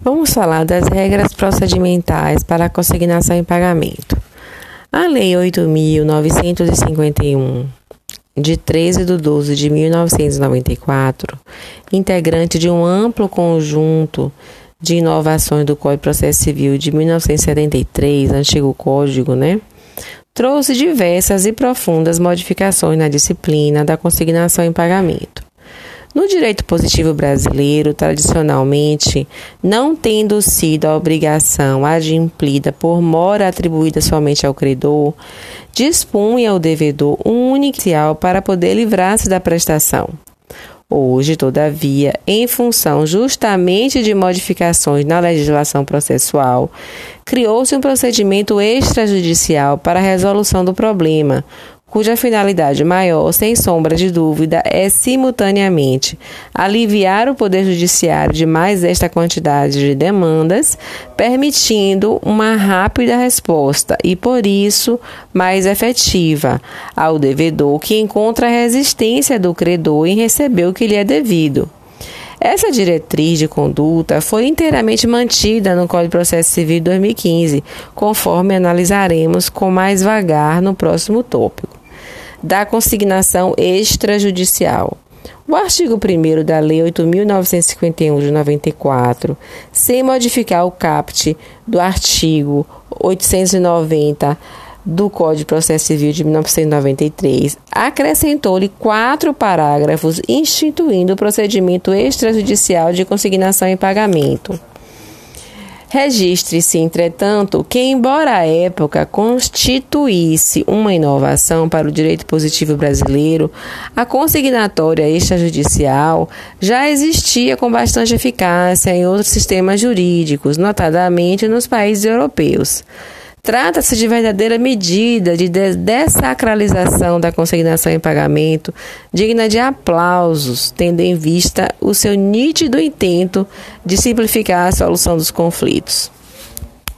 Vamos falar das regras procedimentais para a consignação em pagamento. A Lei 8.951, de 13 de 12 de 1994, integrante de um amplo conjunto de inovações do Código de Processo Civil de 1973, antigo código, né? Trouxe diversas e profundas modificações na disciplina da consignação em pagamento. No direito positivo brasileiro, tradicionalmente, não tendo sido a obrigação adimplida por mora atribuída somente ao credor, dispunha o devedor um único para poder livrar-se da prestação. Hoje, todavia, em função justamente de modificações na legislação processual, criou-se um procedimento extrajudicial para a resolução do problema, cuja finalidade maior, sem sombra de dúvida, é simultaneamente aliviar o Poder Judiciário de mais esta quantidade de demandas, permitindo uma rápida resposta e, por isso, mais efetiva ao devedor que encontra a resistência do credor em receber o que lhe é devido. Essa diretriz de conduta foi inteiramente mantida no Código de Processo Civil de 2015, conforme analisaremos com mais vagar no próximo tópico da consignação extrajudicial. O artigo 1 da Lei 8.951 de 94, sem modificar o caput do artigo 890 do Código de Processo Civil de 1993, acrescentou-lhe quatro parágrafos instituindo o procedimento extrajudicial de consignação em pagamento. Registre-se, entretanto, que, embora a época constituísse uma inovação para o direito positivo brasileiro, a consignatória extrajudicial já existia com bastante eficácia em outros sistemas jurídicos, notadamente nos países europeus. Trata-se de verdadeira medida de desacralização da consignação em pagamento, digna de aplausos, tendo em vista o seu nítido intento de simplificar a solução dos conflitos.